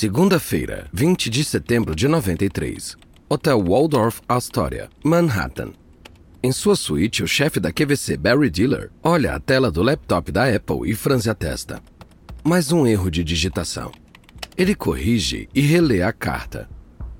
Segunda-feira, 20 de setembro de 93. Hotel Waldorf Astoria, Manhattan. Em sua suíte, o chefe da QVC, Barry Diller, olha a tela do laptop da Apple e franze a testa. Mais um erro de digitação. Ele corrige e relê a carta.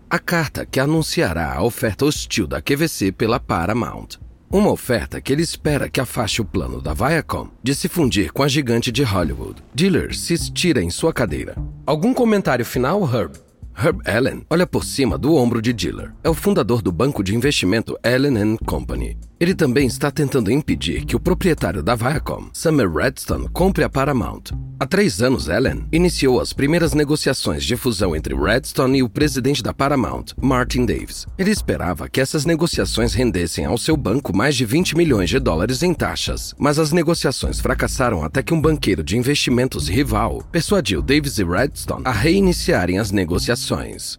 A carta que anunciará a oferta hostil da QVC pela Paramount. Uma oferta que ele espera que afaste o plano da Viacom de se fundir com a gigante de Hollywood. Diller se estira em sua cadeira. Algum comentário final, Herb? Herb Allen olha por cima do ombro de Diller. É o fundador do banco de investimento Allen Company. Ele também está tentando impedir que o proprietário da Viacom, Summer Redstone, compre a Paramount. Há três anos, Allen iniciou as primeiras negociações de fusão entre Redstone e o presidente da Paramount, Martin Davis. Ele esperava que essas negociações rendessem ao seu banco mais de 20 milhões de dólares em taxas, mas as negociações fracassaram até que um banqueiro de investimentos rival persuadiu Davis e Redstone a reiniciarem as negociações.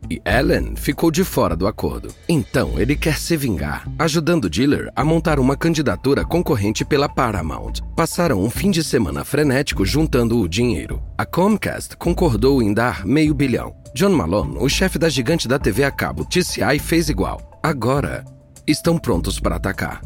E Allen ficou de fora do acordo. Então ele quer se vingar, ajudando Diller a montar uma candidatura concorrente pela Paramount. Passaram um fim de semana frenético juntando o dinheiro. A Comcast concordou em dar meio bilhão. John Malone, o chefe da gigante da TV a cabo TCI, fez igual. Agora, estão prontos para atacar.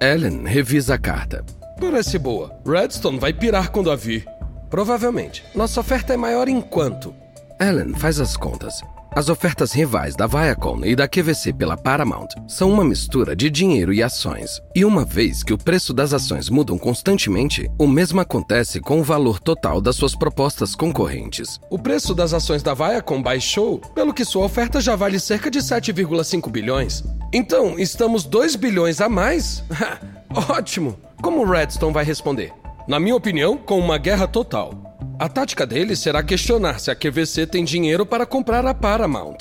Ellen revisa a carta. Parece boa. Redstone vai pirar quando a vir. Provavelmente. Nossa oferta é maior em quanto? Ellen faz as contas. As ofertas rivais da Viacom e da QVC pela Paramount são uma mistura de dinheiro e ações. E uma vez que o preço das ações mudam constantemente, o mesmo acontece com o valor total das suas propostas concorrentes. O preço das ações da Viacom baixou, pelo que sua oferta já vale cerca de 7,5 bilhões. Então, estamos 2 bilhões a mais? Ótimo! Como Redstone vai responder? Na minha opinião, com uma guerra total. A tática dele será questionar se a QVC tem dinheiro para comprar a Paramount.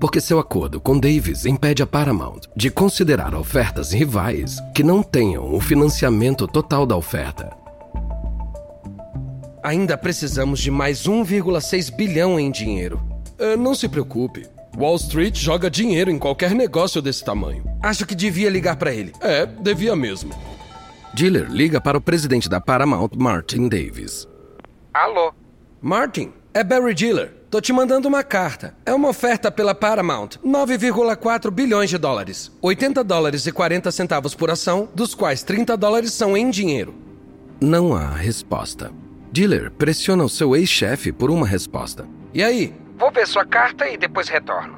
Porque seu acordo com Davis impede a Paramount de considerar ofertas rivais que não tenham o financiamento total da oferta. Ainda precisamos de mais 1,6 bilhão em dinheiro. Uh, não se preocupe. Wall Street joga dinheiro em qualquer negócio desse tamanho. Acho que devia ligar para ele. É, devia mesmo. Dealer liga para o presidente da Paramount, Martin Davis. Alô? Martin, é Barry Diller. Tô te mandando uma carta. É uma oferta pela Paramount. 9,4 bilhões de dólares. 80 dólares e 40 centavos por ação, dos quais 30 dólares são em dinheiro. Não há resposta. Diller pressiona o seu ex-chefe por uma resposta. E aí? Vou ver sua carta e depois retorno.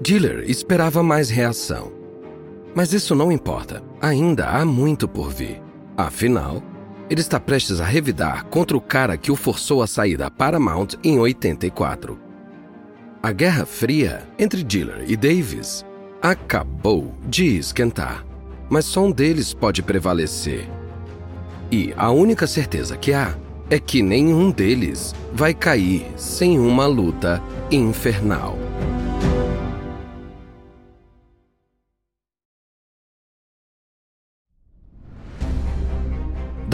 Diller esperava mais reação. Mas isso não importa. Ainda há muito por vir. Afinal, ele está prestes a revidar contra o cara que o forçou a sair da Paramount em 84. A Guerra Fria entre Diller e Davis acabou de esquentar, mas só um deles pode prevalecer. E a única certeza que há é que nenhum deles vai cair sem uma luta infernal.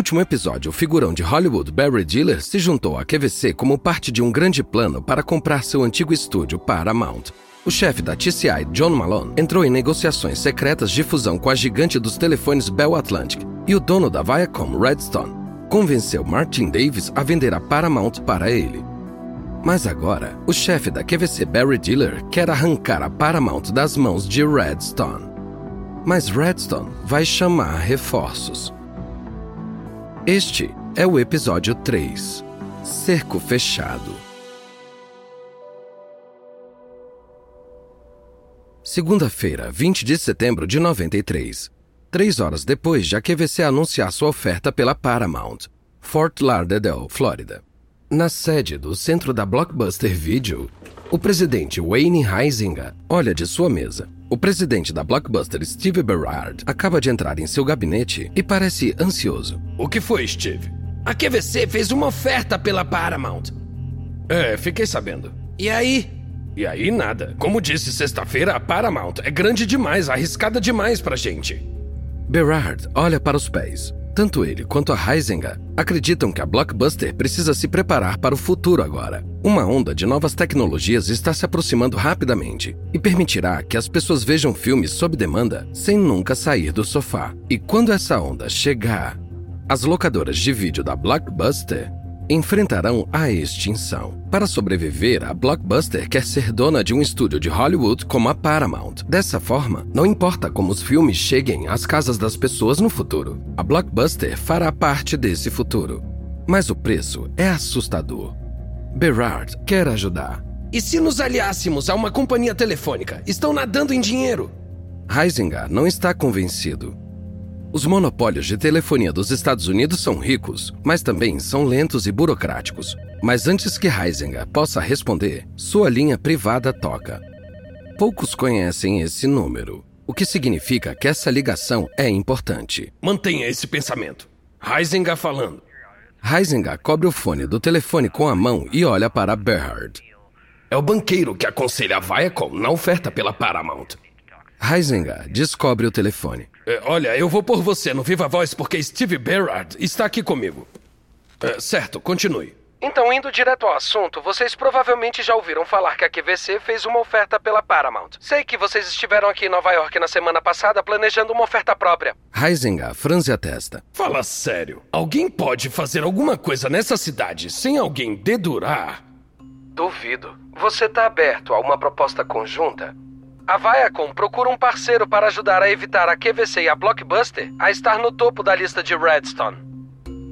Último episódio, o figurão de Hollywood Barry Diller se juntou à QVC como parte de um grande plano para comprar seu antigo estúdio Paramount. O chefe da TCI, John Malone, entrou em negociações secretas de fusão com a gigante dos telefones Bell Atlantic e o dono da Viacom, Redstone, convenceu Martin Davis a vender a Paramount para ele. Mas agora, o chefe da QVC, Barry Diller, quer arrancar a Paramount das mãos de Redstone. Mas Redstone vai chamar reforços. Este é o episódio 3 Cerco Fechado. Segunda-feira, 20 de setembro de 93. Três horas depois de a QVC anunciar sua oferta pela Paramount, Fort Lauderdale, Flórida. Na sede do centro da Blockbuster Video, o presidente Wayne Heisinger olha de sua mesa. O presidente da Blockbuster, Steve Berard, acaba de entrar em seu gabinete e parece ansioso. O que foi, Steve? A QVC fez uma oferta pela Paramount. É, fiquei sabendo. E aí? E aí nada. Como disse sexta-feira, a Paramount é grande demais, arriscada demais pra gente. Berard olha para os pés. Tanto ele quanto a Heisinger acreditam que a Blockbuster precisa se preparar para o futuro agora. Uma onda de novas tecnologias está se aproximando rapidamente e permitirá que as pessoas vejam filmes sob demanda sem nunca sair do sofá. E quando essa onda chegar, as locadoras de vídeo da Blockbuster enfrentarão a extinção. Para sobreviver, a Blockbuster quer ser dona de um estúdio de Hollywood como a Paramount. Dessa forma, não importa como os filmes cheguem às casas das pessoas no futuro, a Blockbuster fará parte desse futuro. Mas o preço é assustador. Berard quer ajudar. E se nos aliássemos a uma companhia telefônica? Estão nadando em dinheiro. Heisinger não está convencido. Os monopólios de telefonia dos Estados Unidos são ricos, mas também são lentos e burocráticos. Mas antes que Heisinger possa responder, sua linha privada toca. Poucos conhecem esse número, o que significa que essa ligação é importante. Mantenha esse pensamento. Heisinger falando. Heisinger cobre o fone do telefone com a mão e olha para Berhard. É o banqueiro que aconselha a Viacom na oferta pela Paramount. Heisinger descobre o telefone. É, olha, eu vou por você no Viva Voz porque Steve Berard está aqui comigo. É, certo, continue. Então, indo direto ao assunto, vocês provavelmente já ouviram falar que a QVC fez uma oferta pela Paramount. Sei que vocês estiveram aqui em Nova York na semana passada planejando uma oferta própria. Heisinger franze a testa. Fala sério. Alguém pode fazer alguma coisa nessa cidade sem alguém dedurar? Duvido. Você tá aberto a uma proposta conjunta? A Viacom procura um parceiro para ajudar a evitar a QVC e a Blockbuster a estar no topo da lista de Redstone.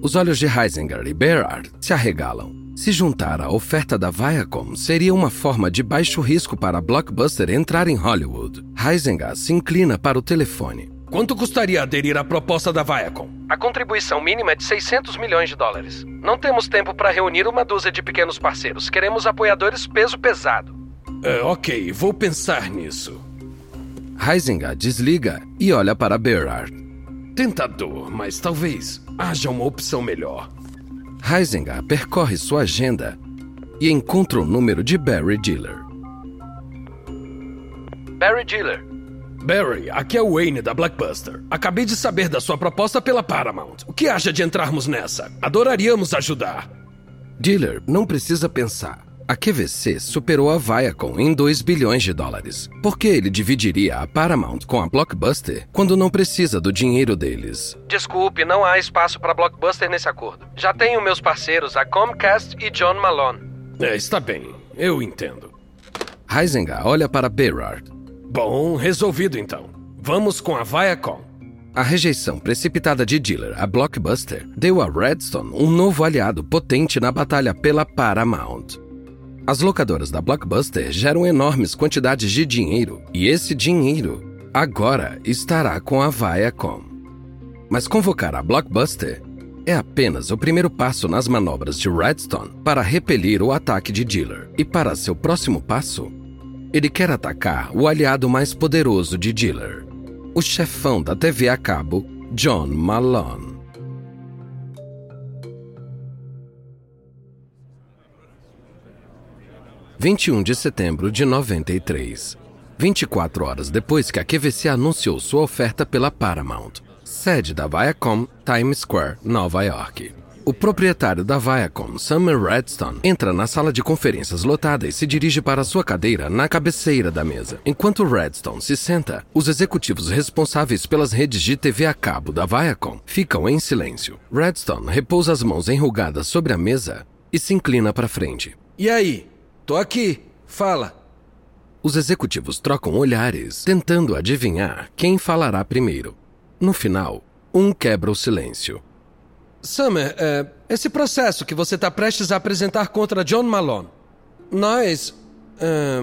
Os olhos de Heisinger e Berard se arregalam. Se juntar à oferta da Viacom seria uma forma de baixo risco para a Blockbuster entrar em Hollywood. Heisinger se inclina para o telefone. Quanto custaria aderir à proposta da Viacom? A contribuição mínima é de 600 milhões de dólares. Não temos tempo para reunir uma dúzia de pequenos parceiros. Queremos apoiadores peso pesado. É, ok, vou pensar nisso. Heisinger desliga e olha para Berard. Tentador, mas talvez haja uma opção melhor. Heisinger percorre sua agenda e encontra o número de Barry Diller. Barry Diller. Barry, aqui é o Wayne da Blackbuster. Acabei de saber da sua proposta pela Paramount. O que acha de entrarmos nessa? Adoraríamos ajudar. Diller não precisa pensar. A QVC superou a Viacom em 2 bilhões de dólares. Por que ele dividiria a Paramount com a Blockbuster quando não precisa do dinheiro deles? Desculpe, não há espaço para Blockbuster nesse acordo. Já tenho meus parceiros, a Comcast e John Malone. É, está bem, eu entendo. Heisinger olha para Berard. Bom, resolvido então. Vamos com a Viacom. A rejeição precipitada de Diller a Blockbuster deu a Redstone um novo aliado potente na batalha pela Paramount. As locadoras da Blockbuster geram enormes quantidades de dinheiro e esse dinheiro agora estará com a Viacom. Mas convocar a Blockbuster é apenas o primeiro passo nas manobras de Redstone para repelir o ataque de Diller. E para seu próximo passo, ele quer atacar o aliado mais poderoso de Diller, o chefão da TV a cabo, John Malone. 21 de setembro de 93. 24 horas depois que a QVC anunciou sua oferta pela Paramount, sede da Viacom, Times Square, Nova York. O proprietário da Viacom, Summer Redstone, entra na sala de conferências lotada e se dirige para sua cadeira na cabeceira da mesa. Enquanto Redstone se senta, os executivos responsáveis pelas redes de TV a cabo da Viacom ficam em silêncio. Redstone repousa as mãos enrugadas sobre a mesa e se inclina para frente. E aí? Tô aqui. Fala. Os executivos trocam olhares, tentando adivinhar quem falará primeiro. No final, um quebra o silêncio. Summer, é, esse processo que você está prestes a apresentar contra John Malone, nós é,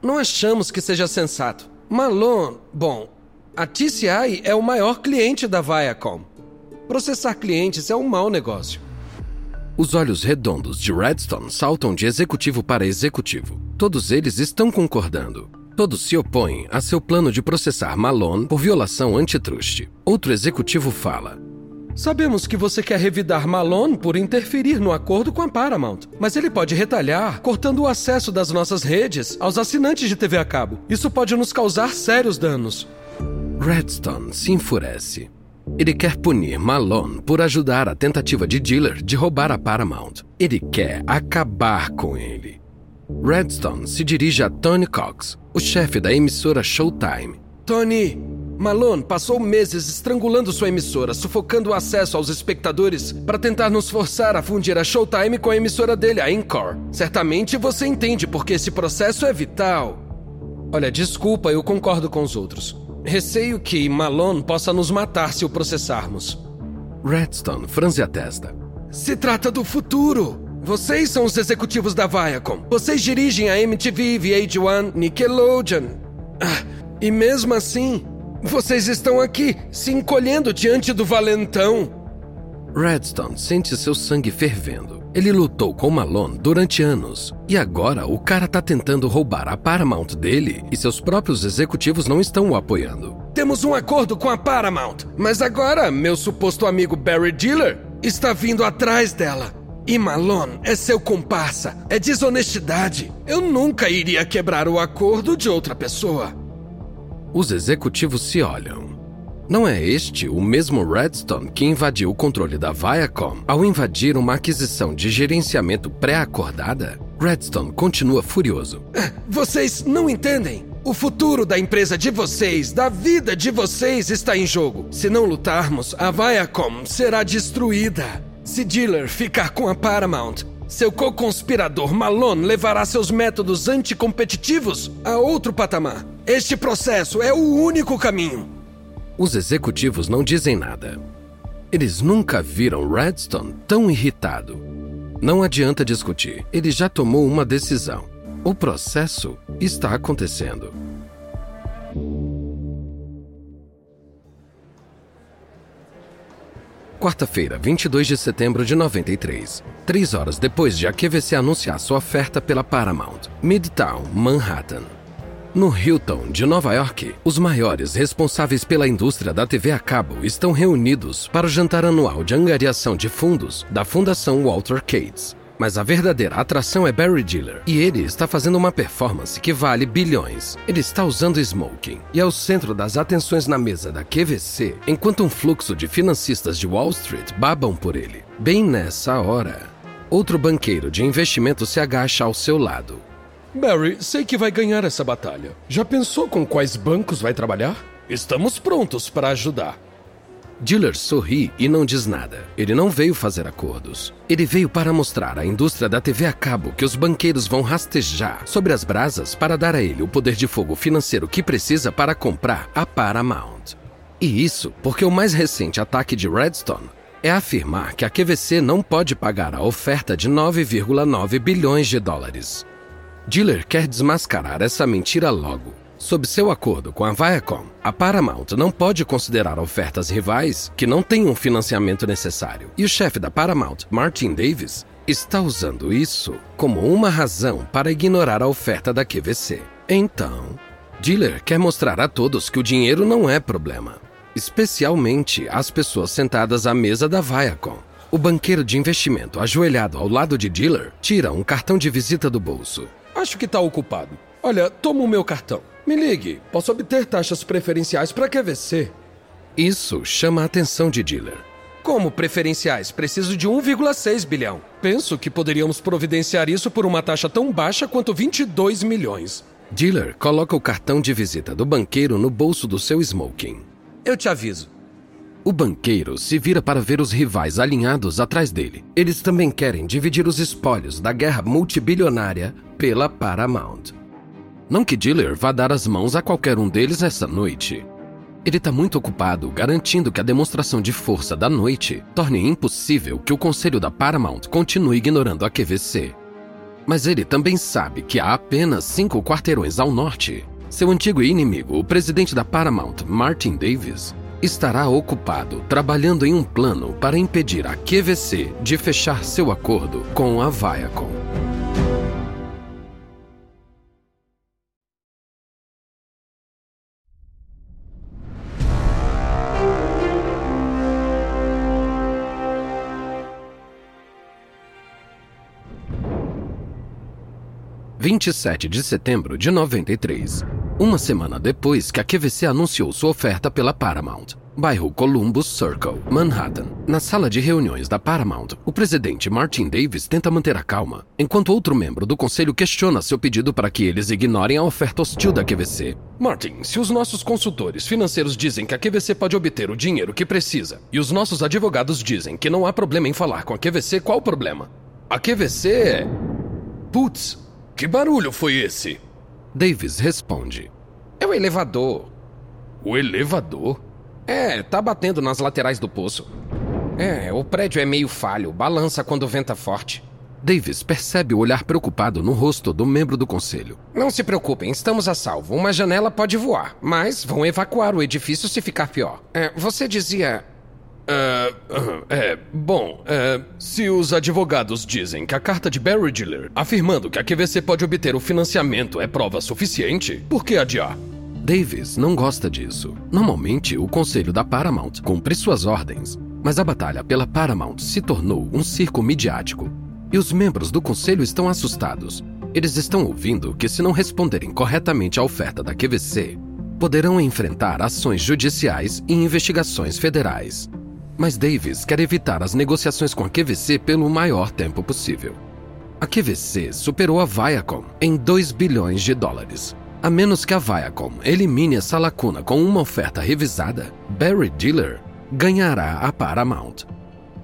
não achamos que seja sensato. Malone, bom, a TCI é o maior cliente da Viacom. Processar clientes é um mau negócio. Os olhos redondos de Redstone saltam de executivo para executivo. Todos eles estão concordando. Todos se opõem a seu plano de processar Malone por violação antitruste. Outro executivo fala: Sabemos que você quer revidar Malone por interferir no acordo com a Paramount, mas ele pode retalhar, cortando o acesso das nossas redes aos assinantes de TV a cabo. Isso pode nos causar sérios danos. Redstone se enfurece. Ele quer punir Malone por ajudar a tentativa de Diller de roubar a Paramount. Ele quer acabar com ele. Redstone se dirige a Tony Cox, o chefe da emissora Showtime. Tony, Malone passou meses estrangulando sua emissora, sufocando o acesso aos espectadores para tentar nos forçar a fundir a Showtime com a emissora dele, a Encore. Certamente você entende porque esse processo é vital. Olha, desculpa, eu concordo com os outros. Receio que Malone possa nos matar se o processarmos. Redstone franze a testa. Se trata do futuro. Vocês são os executivos da Viacom. Vocês dirigem a MTV, VH1, Nickelodeon. Ah, e mesmo assim, vocês estão aqui se encolhendo diante do valentão. Redstone sente seu sangue fervendo. Ele lutou com Malone durante anos e agora o cara tá tentando roubar a Paramount dele e seus próprios executivos não estão o apoiando. Temos um acordo com a Paramount, mas agora meu suposto amigo Barry Diller está vindo atrás dela. E Malone é seu comparsa, é desonestidade. Eu nunca iria quebrar o acordo de outra pessoa. Os executivos se olham. Não é este o mesmo Redstone que invadiu o controle da Viacom ao invadir uma aquisição de gerenciamento pré-acordada? Redstone continua furioso. Vocês não entendem? O futuro da empresa de vocês, da vida de vocês está em jogo. Se não lutarmos, a Viacom será destruída. Se Diller ficar com a Paramount, seu co-conspirador Malone levará seus métodos anticompetitivos a outro patamar. Este processo é o único caminho. Os executivos não dizem nada. Eles nunca viram Redstone tão irritado. Não adianta discutir, ele já tomou uma decisão. O processo está acontecendo. Quarta-feira, 22 de setembro de 93. Três horas depois de a QVC anunciar sua oferta pela Paramount, Midtown, Manhattan. No Hilton de Nova York, os maiores responsáveis pela indústria da TV a cabo estão reunidos para o jantar anual de angariação de fundos da Fundação Walter Cates. Mas a verdadeira atração é Barry Diller, e ele está fazendo uma performance que vale bilhões. Ele está usando smoking e é o centro das atenções na mesa da QVC, enquanto um fluxo de financistas de Wall Street babam por ele. Bem nessa hora, outro banqueiro de investimento se agacha ao seu lado. Barry, sei que vai ganhar essa batalha. Já pensou com quais bancos vai trabalhar? Estamos prontos para ajudar. Diller sorri e não diz nada. Ele não veio fazer acordos. Ele veio para mostrar à indústria da TV a cabo que os banqueiros vão rastejar sobre as brasas para dar a ele o poder de fogo financeiro que precisa para comprar a Paramount. E isso porque o mais recente ataque de Redstone é afirmar que a QVC não pode pagar a oferta de 9,9 bilhões de dólares. Diller quer desmascarar essa mentira logo. Sob seu acordo com a Viacom, a Paramount não pode considerar ofertas rivais que não tenham financiamento necessário. E o chefe da Paramount, Martin Davis, está usando isso como uma razão para ignorar a oferta da QVC. Então, Diller quer mostrar a todos que o dinheiro não é problema, especialmente às pessoas sentadas à mesa da Viacom. O banqueiro de investimento, ajoelhado ao lado de Diller, tira um cartão de visita do bolso. Acho que está ocupado. Olha, toma o meu cartão. Me ligue. Posso obter taxas preferenciais para QVC. Isso chama a atenção de Diller. Como preferenciais? Preciso de 1,6 bilhão. Penso que poderíamos providenciar isso por uma taxa tão baixa quanto 22 milhões. Diller coloca o cartão de visita do banqueiro no bolso do seu smoking. Eu te aviso. O banqueiro se vira para ver os rivais alinhados atrás dele. Eles também querem dividir os espólios da guerra multibilionária pela Paramount. Não que Diller vá dar as mãos a qualquer um deles essa noite. Ele está muito ocupado garantindo que a demonstração de força da noite torne impossível que o conselho da Paramount continue ignorando a QVC. Mas ele também sabe que há apenas cinco quarteirões ao norte. Seu antigo inimigo, o presidente da Paramount, Martin Davis, estará ocupado trabalhando em um plano para impedir a QVC de fechar seu acordo com a Viacom. 27 de setembro de 93. Uma semana depois que a QVC anunciou sua oferta pela Paramount bairro Columbus Circle, Manhattan. Na sala de reuniões da Paramount, o presidente Martin Davis tenta manter a calma, enquanto outro membro do conselho questiona seu pedido para que eles ignorem a oferta hostil da QVC. Martin, se os nossos consultores financeiros dizem que a QVC pode obter o dinheiro que precisa e os nossos advogados dizem que não há problema em falar com a QVC, qual o problema? A QVC é. Putz, que barulho foi esse? Davis responde: É o elevador. O elevador? É, tá batendo nas laterais do poço. É, o prédio é meio falho, balança quando venta forte. Davis percebe o olhar preocupado no rosto do membro do conselho. Não se preocupem, estamos a salvo. Uma janela pode voar, mas vão evacuar o edifício se ficar pior. É, você dizia. Uh, é, bom, uh, se os advogados dizem que a carta de Barry Diller afirmando que a QVC pode obter o financiamento é prova suficiente, por que adiar? Davis não gosta disso. Normalmente, o conselho da Paramount cumpre suas ordens, mas a batalha pela Paramount se tornou um circo midiático. E os membros do conselho estão assustados. Eles estão ouvindo que, se não responderem corretamente à oferta da QVC, poderão enfrentar ações judiciais e investigações federais. Mas Davis quer evitar as negociações com a QVC pelo maior tempo possível. A QVC superou a Viacom em 2 bilhões de dólares. A menos que a Viacom elimine essa lacuna com uma oferta revisada, Barry Diller ganhará a Paramount.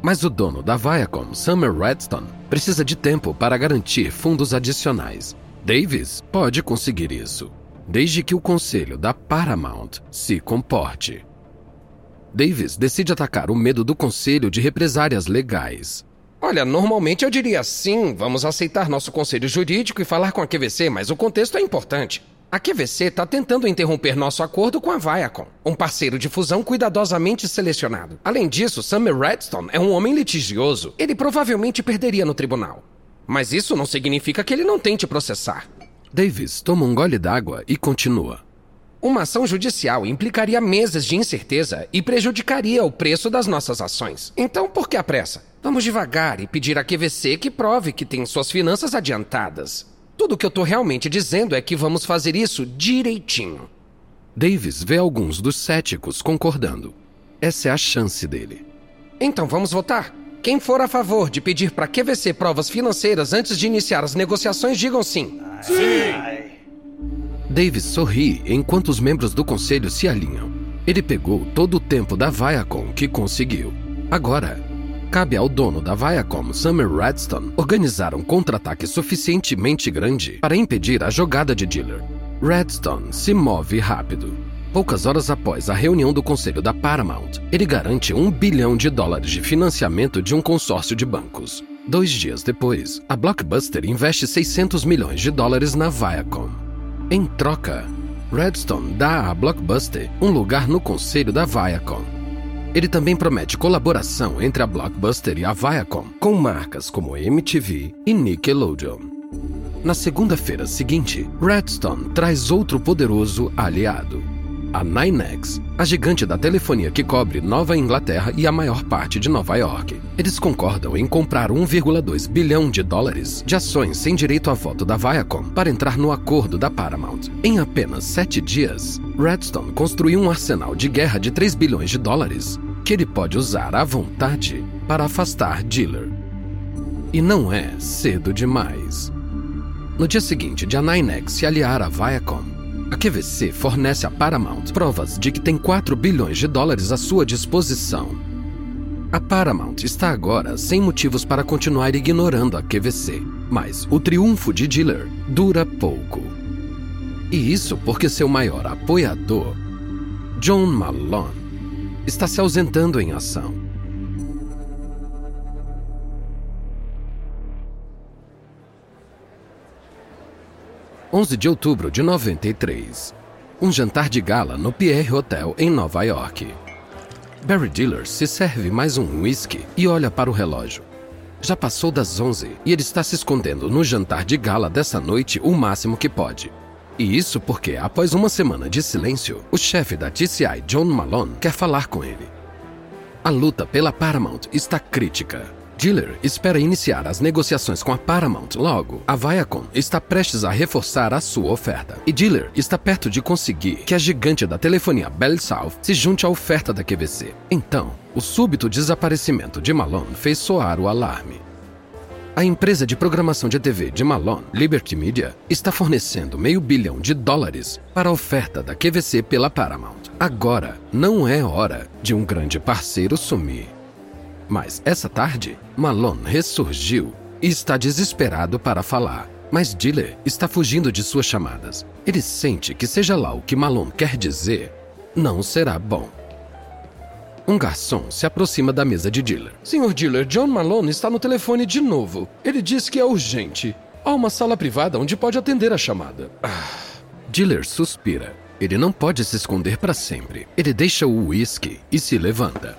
Mas o dono da Viacom, Summer Redstone, precisa de tempo para garantir fundos adicionais. Davis pode conseguir isso, desde que o conselho da Paramount se comporte. Davis decide atacar o medo do conselho de represárias legais. Olha, normalmente eu diria sim, vamos aceitar nosso conselho jurídico e falar com a QVC, mas o contexto é importante. A QVC está tentando interromper nosso acordo com a Viacom, um parceiro de fusão cuidadosamente selecionado. Além disso, Summer Redstone é um homem litigioso. Ele provavelmente perderia no tribunal. Mas isso não significa que ele não tente processar. Davis toma um gole d'água e continua. Uma ação judicial implicaria meses de incerteza e prejudicaria o preço das nossas ações. Então, por que a pressa? Vamos devagar e pedir à QVC que prove que tem suas finanças adiantadas. Tudo que eu tô realmente dizendo é que vamos fazer isso direitinho. Davis vê alguns dos céticos concordando. Essa é a chance dele. Então vamos votar. Quem for a favor de pedir para QVC provas financeiras antes de iniciar as negociações, digam sim. Sim! Davis sorri enquanto os membros do conselho se alinham. Ele pegou todo o tempo da Viacom que conseguiu. Agora, cabe ao dono da Viacom, Summer Redstone, organizar um contra-ataque suficientemente grande para impedir a jogada de Diller. Redstone se move rápido. Poucas horas após a reunião do conselho da Paramount, ele garante um bilhão de dólares de financiamento de um consórcio de bancos. Dois dias depois, a Blockbuster investe 600 milhões de dólares na Viacom. Em troca, Redstone dá à Blockbuster um lugar no conselho da Viacom ele também promete colaboração entre a Blockbuster e a Viacom, com marcas como MTV e Nickelodeon. Na segunda-feira seguinte, Redstone traz outro poderoso aliado. A Ninex, a gigante da telefonia que cobre Nova Inglaterra e a maior parte de Nova York. Eles concordam em comprar 1,2 bilhão de dólares de ações sem direito a voto da Viacom para entrar no acordo da Paramount. Em apenas sete dias, Redstone construiu um arsenal de guerra de 3 bilhões de dólares que ele pode usar à vontade para afastar Diller. E não é cedo demais. No dia seguinte de a Ninex se aliar à Viacom, a QVC fornece a Paramount provas de que tem 4 bilhões de dólares à sua disposição. A Paramount está agora sem motivos para continuar ignorando a QVC, mas o triunfo de Diller dura pouco. E isso porque seu maior apoiador, John Malone, está se ausentando em ação. Onze de outubro de 93. Um jantar de gala no Pierre Hotel em Nova York. Barry Diller se serve mais um whisky e olha para o relógio. Já passou das 11 e ele está se escondendo no jantar de gala dessa noite o máximo que pode. E isso porque, após uma semana de silêncio, o chefe da TCI, John Malone, quer falar com ele. A luta pela Paramount está crítica. Diller espera iniciar as negociações com a Paramount logo. A Viacom está prestes a reforçar a sua oferta. E Diller está perto de conseguir que a gigante da telefonia Bell South se junte à oferta da QVC. Então, o súbito desaparecimento de Malone fez soar o alarme. A empresa de programação de TV de Malone, Liberty Media, está fornecendo meio bilhão de dólares para a oferta da QVC pela Paramount. Agora não é hora de um grande parceiro sumir. Mas essa tarde, Malone ressurgiu e está desesperado para falar. Mas Diller está fugindo de suas chamadas. Ele sente que, seja lá o que Malone quer dizer, não será bom. Um garçom se aproxima da mesa de Diller. Senhor Diller, John Malone está no telefone de novo. Ele diz que é urgente. Há uma sala privada onde pode atender a chamada. Ah. Diller suspira. Ele não pode se esconder para sempre. Ele deixa o uísque e se levanta.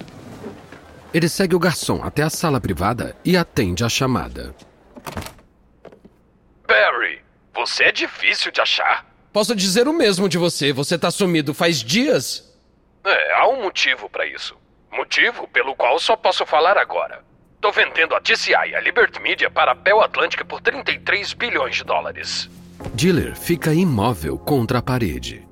Ele segue o garçom até a sala privada e atende a chamada. Barry, você é difícil de achar. Posso dizer o mesmo de você. Você tá sumido faz dias? É, há um motivo para isso. Motivo pelo qual só posso falar agora. Tô vendendo a TCI e a Liberty Media para a Bell Atlantic por 33 bilhões de dólares. Diller fica imóvel contra a parede.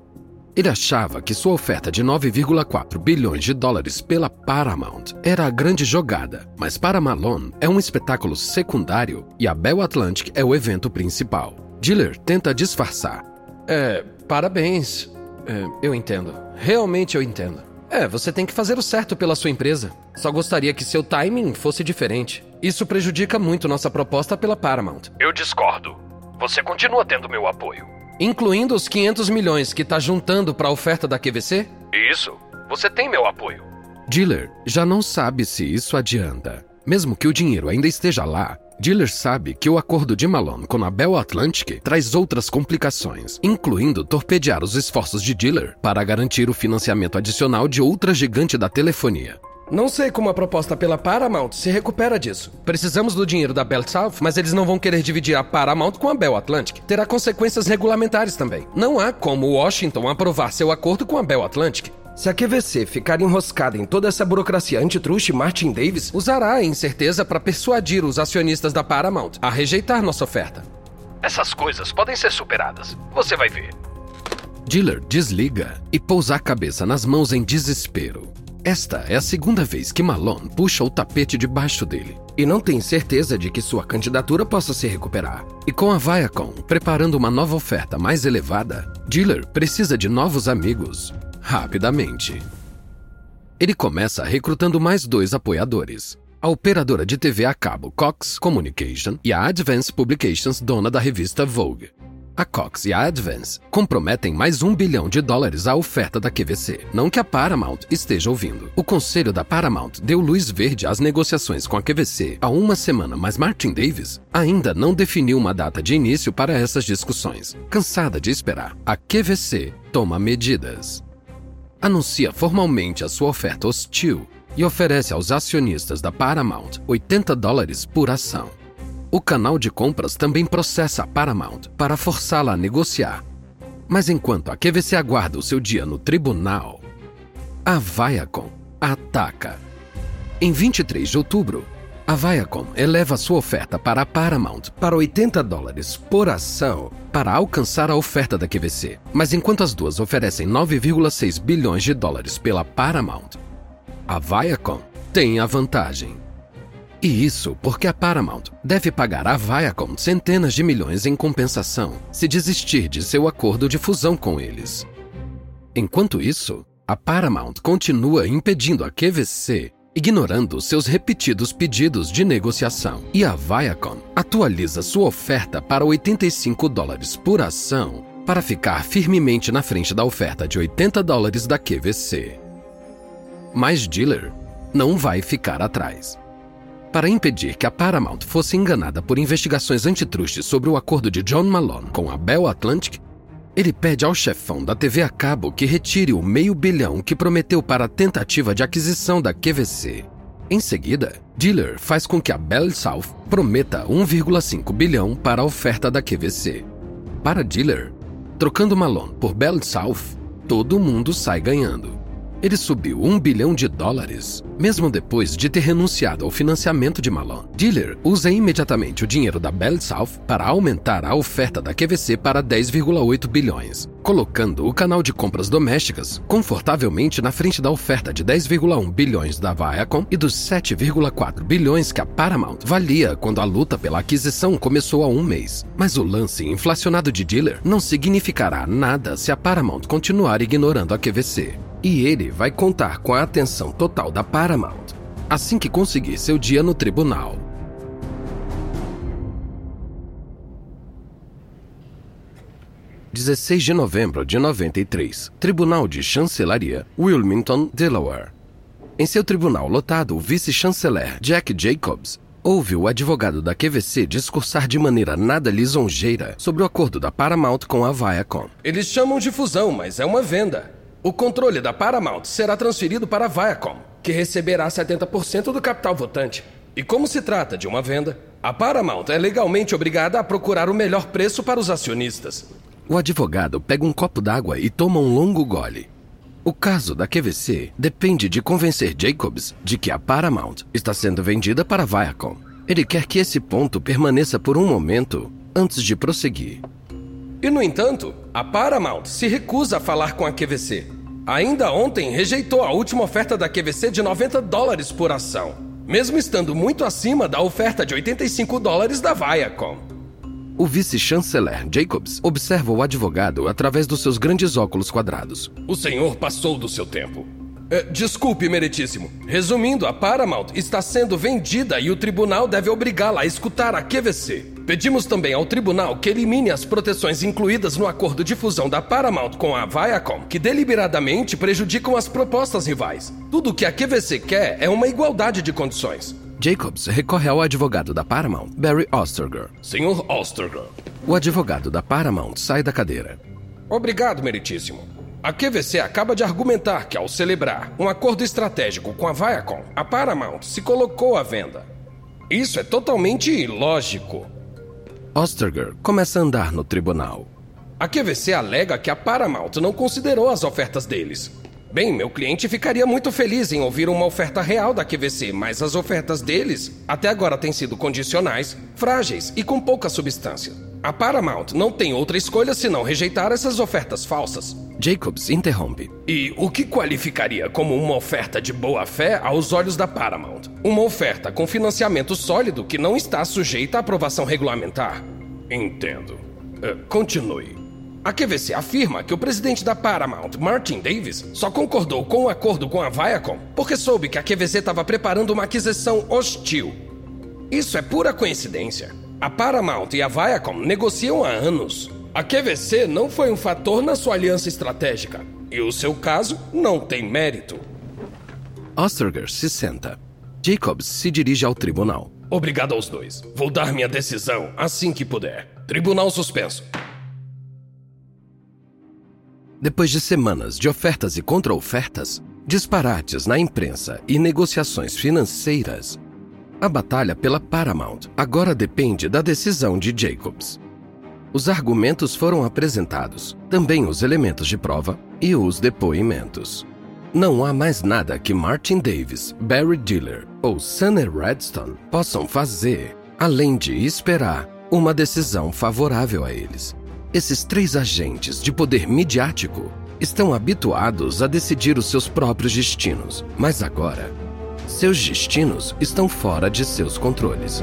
Ele achava que sua oferta de 9,4 bilhões de dólares pela Paramount era a grande jogada, mas para Malone é um espetáculo secundário e a Bell Atlantic é o evento principal. Diller tenta disfarçar. É, parabéns. É, eu entendo. Realmente eu entendo. É, você tem que fazer o certo pela sua empresa. Só gostaria que seu timing fosse diferente. Isso prejudica muito nossa proposta pela Paramount. Eu discordo. Você continua tendo meu apoio. Incluindo os 500 milhões que está juntando para a oferta da QVC? Isso. Você tem meu apoio. Diller já não sabe se isso adianta. Mesmo que o dinheiro ainda esteja lá, Diller sabe que o acordo de Malone com a Bell Atlantic traz outras complicações, incluindo torpedear os esforços de Diller para garantir o financiamento adicional de outra gigante da telefonia. Não sei como a proposta pela Paramount se recupera disso. Precisamos do dinheiro da Bell South, mas eles não vão querer dividir a Paramount com a Bell Atlantic. Terá consequências regulamentares também. Não há como Washington aprovar seu acordo com a Bell Atlantic. Se a QVC ficar enroscada em toda essa burocracia antitruste, Martin Davis usará a incerteza para persuadir os acionistas da Paramount a rejeitar nossa oferta. Essas coisas podem ser superadas. Você vai ver. Diller desliga e pousa a cabeça nas mãos em desespero. Esta é a segunda vez que Malone puxa o tapete debaixo dele e não tem certeza de que sua candidatura possa se recuperar. E com a Viacom preparando uma nova oferta mais elevada, Diller precisa de novos amigos rapidamente. Ele começa recrutando mais dois apoiadores. A operadora de TV a cabo Cox Communication e a Advance Publications, dona da revista Vogue. A Cox e a Advance comprometem mais um bilhão de dólares à oferta da QVC. Não que a Paramount esteja ouvindo. O conselho da Paramount deu luz verde às negociações com a QVC há uma semana, mas Martin Davis ainda não definiu uma data de início para essas discussões. Cansada de esperar, a QVC toma medidas. Anuncia formalmente a sua oferta hostil e oferece aos acionistas da Paramount 80 dólares por ação. O canal de compras também processa a Paramount para forçá-la a negociar. Mas enquanto a QVC aguarda o seu dia no tribunal, a Viacom ataca. Em 23 de outubro, a Viacom eleva sua oferta para a Paramount para 80 dólares por ação para alcançar a oferta da QVC. Mas enquanto as duas oferecem 9,6 bilhões de dólares pela Paramount, a Viacom tem a vantagem. E isso porque a Paramount deve pagar à Viacom centenas de milhões em compensação se desistir de seu acordo de fusão com eles. Enquanto isso, a Paramount continua impedindo a QVC, ignorando seus repetidos pedidos de negociação. E a Viacom atualiza sua oferta para 85 dólares por ação para ficar firmemente na frente da oferta de 80 dólares da QVC. Mas Diller não vai ficar atrás. Para impedir que a Paramount fosse enganada por investigações antitruste sobre o acordo de John Malone com a Bell Atlantic, ele pede ao chefão da TV a cabo que retire o meio bilhão que prometeu para a tentativa de aquisição da QVC. Em seguida, Diller faz com que a Bell South prometa 1,5 bilhão para a oferta da QVC. Para Diller, trocando Malone por Bell South, todo mundo sai ganhando. Ele subiu um bilhão de dólares, mesmo depois de ter renunciado ao financiamento de Malone. Diller usa imediatamente o dinheiro da Bell South para aumentar a oferta da QVC para 10,8 bilhões, colocando o canal de compras domésticas confortavelmente na frente da oferta de 10,1 bilhões da Viacom e dos 7,4 bilhões que a Paramount valia quando a luta pela aquisição começou há um mês. Mas o lance inflacionado de Diller não significará nada se a Paramount continuar ignorando a QVC e ele vai contar com a atenção total da Paramount assim que conseguir seu dia no tribunal. (16 de novembro de 93) Tribunal de Chancelaria, Wilmington, Delaware. Em seu tribunal lotado, o vice-chanceler Jack Jacobs ouve o advogado da QVC discursar de maneira nada lisonjeira sobre o acordo da Paramount com a Viacom. Eles chamam de fusão, mas é uma venda. O controle da Paramount será transferido para a Viacom, que receberá 70% do capital votante. E como se trata de uma venda, a Paramount é legalmente obrigada a procurar o melhor preço para os acionistas. O advogado pega um copo d'água e toma um longo gole. O caso da QVC depende de convencer Jacobs de que a Paramount está sendo vendida para a Viacom. Ele quer que esse ponto permaneça por um momento antes de prosseguir. E, no entanto, a Paramount se recusa a falar com a QVC. Ainda ontem rejeitou a última oferta da QVC de 90 dólares por ação, mesmo estando muito acima da oferta de 85 dólares da Viacom. O vice-chanceler Jacobs observa o advogado através dos seus grandes óculos quadrados. O senhor passou do seu tempo. É, desculpe, meritíssimo. Resumindo, a Paramount está sendo vendida e o tribunal deve obrigá-la a escutar a QVC. Pedimos também ao tribunal que elimine as proteções incluídas no acordo de fusão da Paramount com a Viacom, que deliberadamente prejudicam as propostas rivais. Tudo o que a QVC quer é uma igualdade de condições. Jacobs recorre ao advogado da Paramount, Barry Osterger. Senhor Osterger. O advogado da Paramount sai da cadeira. Obrigado, meritíssimo. A QVC acaba de argumentar que, ao celebrar um acordo estratégico com a Viacom, a Paramount se colocou à venda. Isso é totalmente ilógico. Osterger começa a andar no tribunal. A QVC alega que a Paramount não considerou as ofertas deles. Bem, meu cliente ficaria muito feliz em ouvir uma oferta real da QVC, mas as ofertas deles até agora têm sido condicionais, frágeis e com pouca substância. A Paramount não tem outra escolha senão rejeitar essas ofertas falsas. Jacobs interrompe. E o que qualificaria como uma oferta de boa fé aos olhos da Paramount? Uma oferta com financiamento sólido que não está sujeita à aprovação regulamentar? Entendo. Uh, continue. A QVC afirma que o presidente da Paramount, Martin Davis, só concordou com o acordo com a Viacom porque soube que a QVC estava preparando uma aquisição hostil. Isso é pura coincidência. A Paramount e a Viacom negociam há anos. A QVC não foi um fator na sua aliança estratégica. E o seu caso não tem mérito. Osterger se senta. Jacobs se dirige ao tribunal. Obrigado aos dois. Vou dar minha decisão assim que puder. Tribunal suspenso. Depois de semanas de ofertas e contra-ofertas, disparates na imprensa e negociações financeiras, a batalha pela Paramount agora depende da decisão de Jacobs. Os argumentos foram apresentados, também os elementos de prova e os depoimentos. Não há mais nada que Martin Davis, Barry Diller ou Sunny Redstone possam fazer além de esperar uma decisão favorável a eles. Esses três agentes de poder midiático estão habituados a decidir os seus próprios destinos, mas agora seus destinos estão fora de seus controles.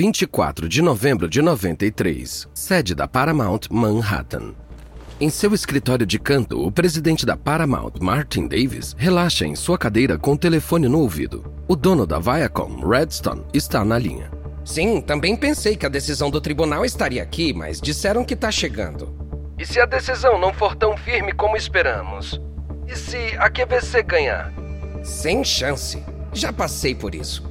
Vinte e quatro de novembro de noventa e três, sede da Paramount, Manhattan. Em seu escritório de canto, o presidente da Paramount, Martin Davis, relaxa em sua cadeira com o telefone no ouvido. O dono da Viacom, Redstone, está na linha. Sim, também pensei que a decisão do tribunal estaria aqui, mas disseram que está chegando. E se a decisão não for tão firme como esperamos? E se a QVC ganhar? Sem chance. Já passei por isso.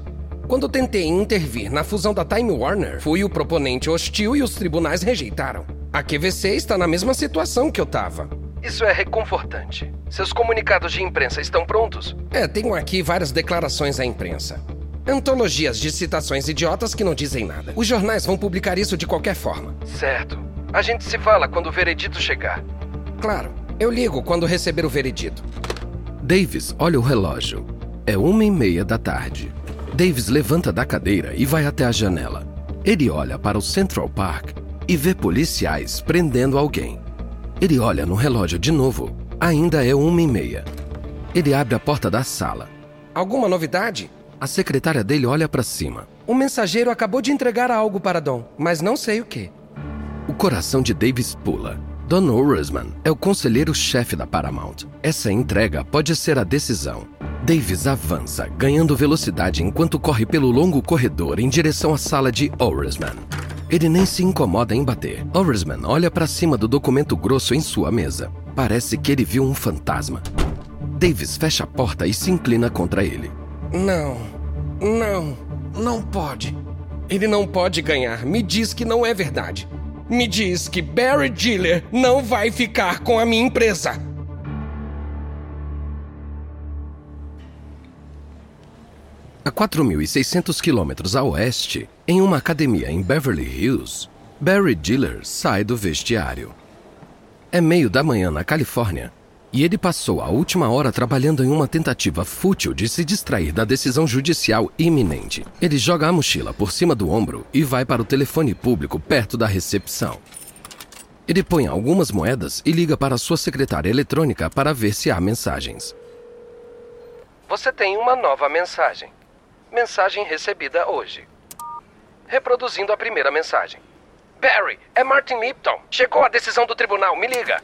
Quando tentei intervir na fusão da Time Warner, fui o proponente hostil e os tribunais rejeitaram. A QVC está na mesma situação que eu estava. Isso é reconfortante. Seus comunicados de imprensa estão prontos? É, tenho aqui várias declarações à imprensa. Antologias de citações idiotas que não dizem nada. Os jornais vão publicar isso de qualquer forma. Certo. A gente se fala quando o veredito chegar. Claro. Eu ligo quando receber o veredito. Davis olha o relógio. É uma e meia da tarde. Davis levanta da cadeira e vai até a janela. Ele olha para o Central Park e vê policiais prendendo alguém. Ele olha no relógio de novo. Ainda é uma e meia. Ele abre a porta da sala. Alguma novidade? A secretária dele olha para cima. O mensageiro acabou de entregar algo para Dom, mas não sei o que. O coração de Davis pula. Don Orisman é o conselheiro-chefe da Paramount. Essa entrega pode ser a decisão. Davis avança, ganhando velocidade enquanto corre pelo longo corredor em direção à sala de Orisman. Ele nem se incomoda em bater. Orisman olha para cima do documento grosso em sua mesa. Parece que ele viu um fantasma. Davis fecha a porta e se inclina contra ele. Não, não, não pode. Ele não pode ganhar. Me diz que não é verdade. Me diz que Barry Diller não vai ficar com a minha empresa. A 4.600 quilômetros a oeste, em uma academia em Beverly Hills, Barry Diller sai do vestiário. É meio da manhã na Califórnia e ele passou a última hora trabalhando em uma tentativa fútil de se distrair da decisão judicial iminente. Ele joga a mochila por cima do ombro e vai para o telefone público perto da recepção. Ele põe algumas moedas e liga para sua secretária eletrônica para ver se há mensagens. Você tem uma nova mensagem. Mensagem recebida hoje. Reproduzindo a primeira mensagem. Barry, é Martin Lipton. Chegou a decisão do tribunal, me liga.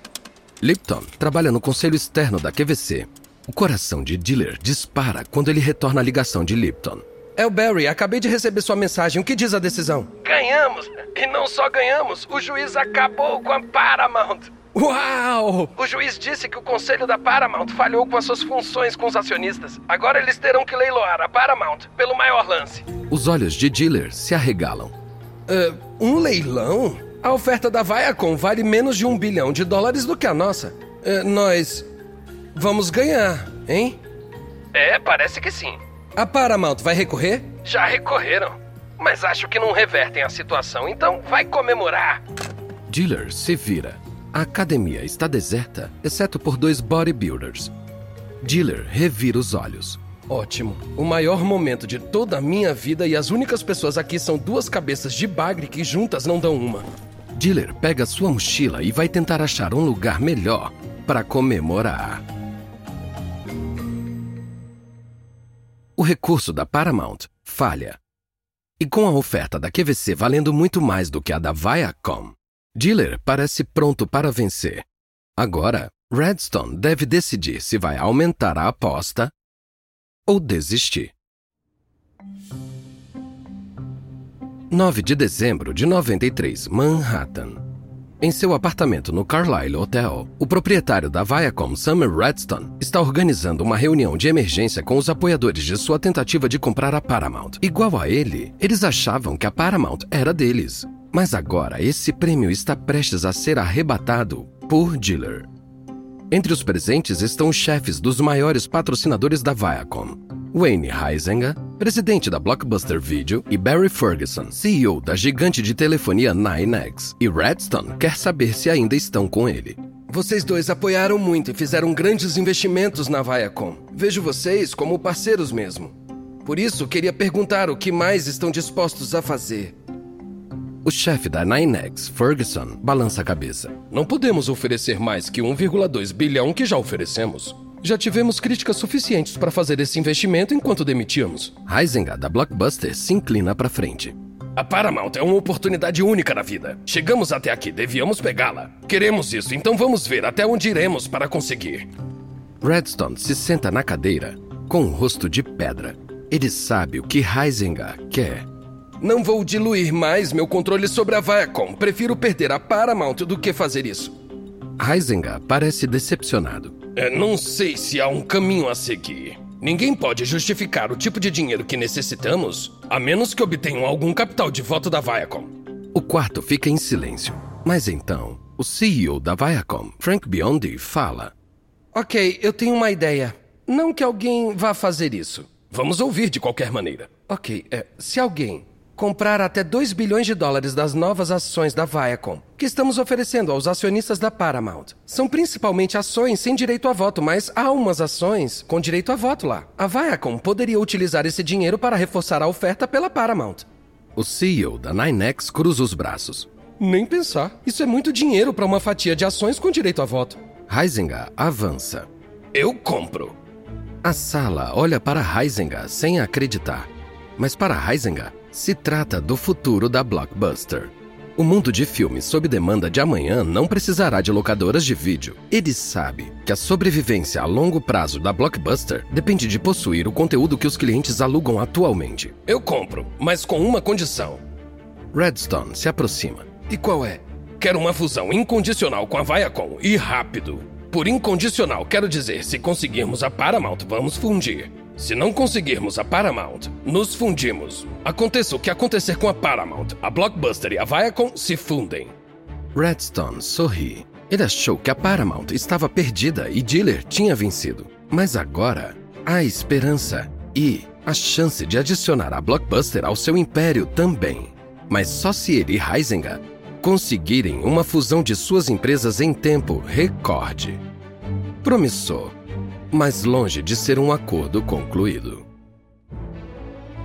Lipton trabalha no conselho externo da QVC. O coração de Diller dispara quando ele retorna a ligação de Lipton. É o Barry, acabei de receber sua mensagem. O que diz a decisão? Ganhamos! E não só ganhamos, o juiz acabou com a Paramount. Uau! O juiz disse que o conselho da Paramount falhou com as suas funções com os acionistas. Agora eles terão que leiloar a Paramount pelo maior lance. Os olhos de Diller se arregalam. Uh, um leilão? A oferta da Viacom vale menos de um bilhão de dólares do que a nossa. Uh, nós vamos ganhar, hein? É, parece que sim. A Paramount vai recorrer? Já recorreram. Mas acho que não revertem a situação, então vai comemorar. Diller se vira. A academia está deserta, exceto por dois bodybuilders. Diller revira os olhos. Ótimo. O maior momento de toda a minha vida e as únicas pessoas aqui são duas cabeças de bagre que juntas não dão uma. Diller pega sua mochila e vai tentar achar um lugar melhor para comemorar. O recurso da Paramount falha. E com a oferta da QVC valendo muito mais do que a da Viacom, Diller parece pronto para vencer. Agora, Redstone deve decidir se vai aumentar a aposta ou desistir. 9 de dezembro de 93, Manhattan. Em seu apartamento no Carlyle Hotel, o proprietário da Viacom, Summer Redstone, está organizando uma reunião de emergência com os apoiadores de sua tentativa de comprar a Paramount. Igual a ele, eles achavam que a Paramount era deles. Mas agora esse prêmio está prestes a ser arrebatado por Diller. Entre os presentes estão os chefes dos maiores patrocinadores da Viacom: Wayne Heisinger, presidente da Blockbuster Video, e Barry Ferguson, CEO da gigante de telefonia 9X. E Redstone quer saber se ainda estão com ele. Vocês dois apoiaram muito e fizeram grandes investimentos na Viacom. Vejo vocês como parceiros mesmo. Por isso, queria perguntar o que mais estão dispostos a fazer. O chefe da 9X, Ferguson, balança a cabeça. Não podemos oferecer mais que 1,2 bilhão que já oferecemos. Já tivemos críticas suficientes para fazer esse investimento enquanto demitíamos. Heisinger, da Blockbuster, se inclina para frente. A Paramount é uma oportunidade única na vida. Chegamos até aqui, devíamos pegá-la. Queremos isso, então vamos ver até onde iremos para conseguir. Redstone se senta na cadeira, com um rosto de pedra. Ele sabe o que Heisinger quer. Não vou diluir mais meu controle sobre a Viacom. Prefiro perder a Paramount do que fazer isso. Heisinger parece decepcionado. É, não sei se há um caminho a seguir. Ninguém pode justificar o tipo de dinheiro que necessitamos, a menos que obtenham algum capital de voto da Viacom. O quarto fica em silêncio. Mas então, o o CEO da Viacom, Frank Biondi, fala: Ok, eu tenho uma ideia. Não que alguém vá fazer isso. Vamos ouvir de qualquer maneira. Ok, é, se alguém comprar até 2 bilhões de dólares das novas ações da Viacom, que estamos oferecendo aos acionistas da Paramount. São principalmente ações sem direito a voto, mas há umas ações com direito a voto lá. A Viacom poderia utilizar esse dinheiro para reforçar a oferta pela Paramount. O CEO da Ninex cruza os braços. Nem pensar. Isso é muito dinheiro para uma fatia de ações com direito a voto. Heisinger avança. Eu compro. A sala olha para Heisinger sem acreditar. Mas para Heisinger, se trata do futuro da Blockbuster. O mundo de filmes sob demanda de amanhã não precisará de locadoras de vídeo. Ele sabe que a sobrevivência a longo prazo da Blockbuster depende de possuir o conteúdo que os clientes alugam atualmente. Eu compro, mas com uma condição. Redstone se aproxima. E qual é? Quero uma fusão incondicional com a Viacom e rápido. Por incondicional, quero dizer, se conseguirmos a Paramount, vamos fundir. Se não conseguirmos a Paramount, nos fundimos. Aconteça o que acontecer com a Paramount, a Blockbuster e a Viacom se fundem. Redstone sorri. Ele achou que a Paramount estava perdida e Diller tinha vencido. Mas agora há esperança e a chance de adicionar a Blockbuster ao seu império também. Mas só se ele e Heisinger conseguirem uma fusão de suas empresas em tempo recorde. Promissor mas longe de ser um acordo concluído.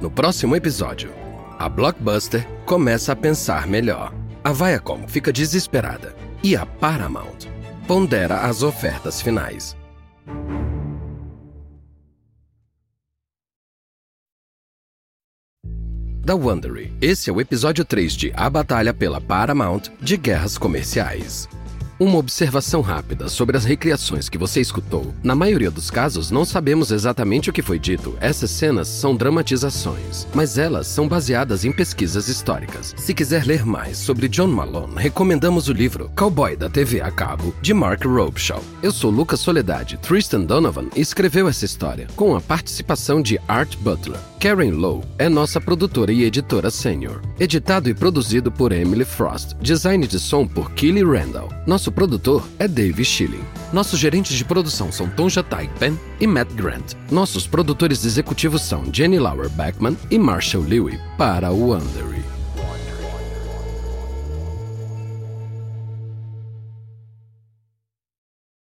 No próximo episódio, a Blockbuster começa a pensar melhor. A Viacom fica desesperada e a Paramount pondera as ofertas finais. Da Wondery, esse é o episódio 3 de A Batalha pela Paramount de Guerras Comerciais. Uma observação rápida sobre as recriações que você escutou. Na maioria dos casos, não sabemos exatamente o que foi dito. Essas cenas são dramatizações, mas elas são baseadas em pesquisas históricas. Se quiser ler mais sobre John Malone, recomendamos o livro Cowboy da TV a cabo, de Mark Robichaud. Eu sou Lucas Soledade. Tristan Donovan escreveu essa história, com a participação de Art Butler. Karen Lowe é nossa produtora e editora sênior. Editado e produzido por Emily Frost. Design de som por Kelly Randall. Nosso produtor é Dave Schilling. Nossos gerentes de produção são Tonja Taipen e Matt Grant. Nossos produtores executivos são Jenny Lauer Beckman e Marshall Lewy para o Wondery.